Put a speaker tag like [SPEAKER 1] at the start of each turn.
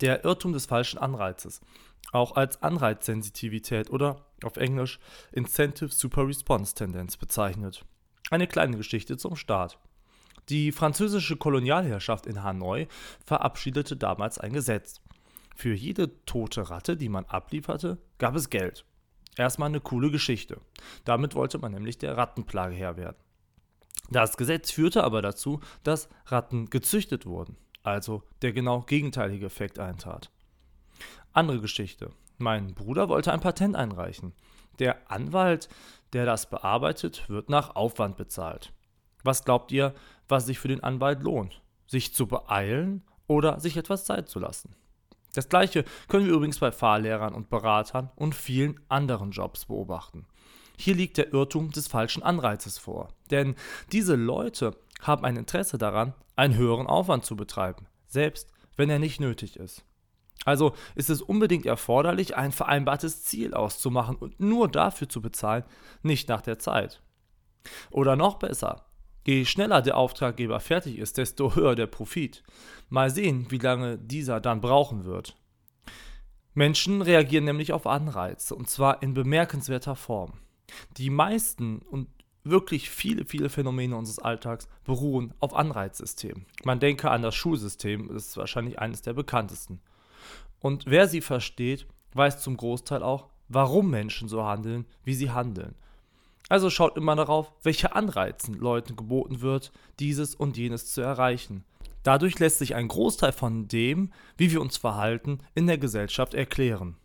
[SPEAKER 1] Der Irrtum des falschen Anreizes, auch als Anreizsensitivität oder auf Englisch Incentive Super Response Tendenz bezeichnet. Eine kleine Geschichte zum Start. Die französische Kolonialherrschaft in Hanoi verabschiedete damals ein Gesetz. Für jede tote Ratte, die man ablieferte, gab es Geld. Erstmal eine coole Geschichte. Damit wollte man nämlich der Rattenplage Herr werden. Das Gesetz führte aber dazu, dass Ratten gezüchtet wurden, also der genau gegenteilige Effekt eintrat. Andere Geschichte. Mein Bruder wollte ein Patent einreichen. Der Anwalt, der das bearbeitet, wird nach Aufwand bezahlt. Was glaubt ihr, was sich für den Anwalt lohnt? Sich zu beeilen oder sich etwas Zeit zu lassen? Das gleiche können wir übrigens bei Fahrlehrern und Beratern und vielen anderen Jobs beobachten. Hier liegt der Irrtum des falschen Anreizes vor. Denn diese Leute haben ein Interesse daran, einen höheren Aufwand zu betreiben, selbst wenn er nicht nötig ist. Also ist es unbedingt erforderlich, ein vereinbartes Ziel auszumachen und nur dafür zu bezahlen, nicht nach der Zeit. Oder noch besser, je schneller der Auftraggeber fertig ist, desto höher der Profit. Mal sehen, wie lange dieser dann brauchen wird. Menschen reagieren nämlich auf Anreize, und zwar in bemerkenswerter Form. Die meisten und wirklich viele, viele Phänomene unseres Alltags beruhen auf Anreizsystemen. Man denke an das Schulsystem, das ist wahrscheinlich eines der bekanntesten. Und wer sie versteht, weiß zum Großteil auch, warum Menschen so handeln, wie sie handeln. Also schaut immer darauf, welche Anreizen Leuten geboten wird, dieses und jenes zu erreichen. Dadurch lässt sich ein Großteil von dem, wie wir uns verhalten, in der Gesellschaft erklären.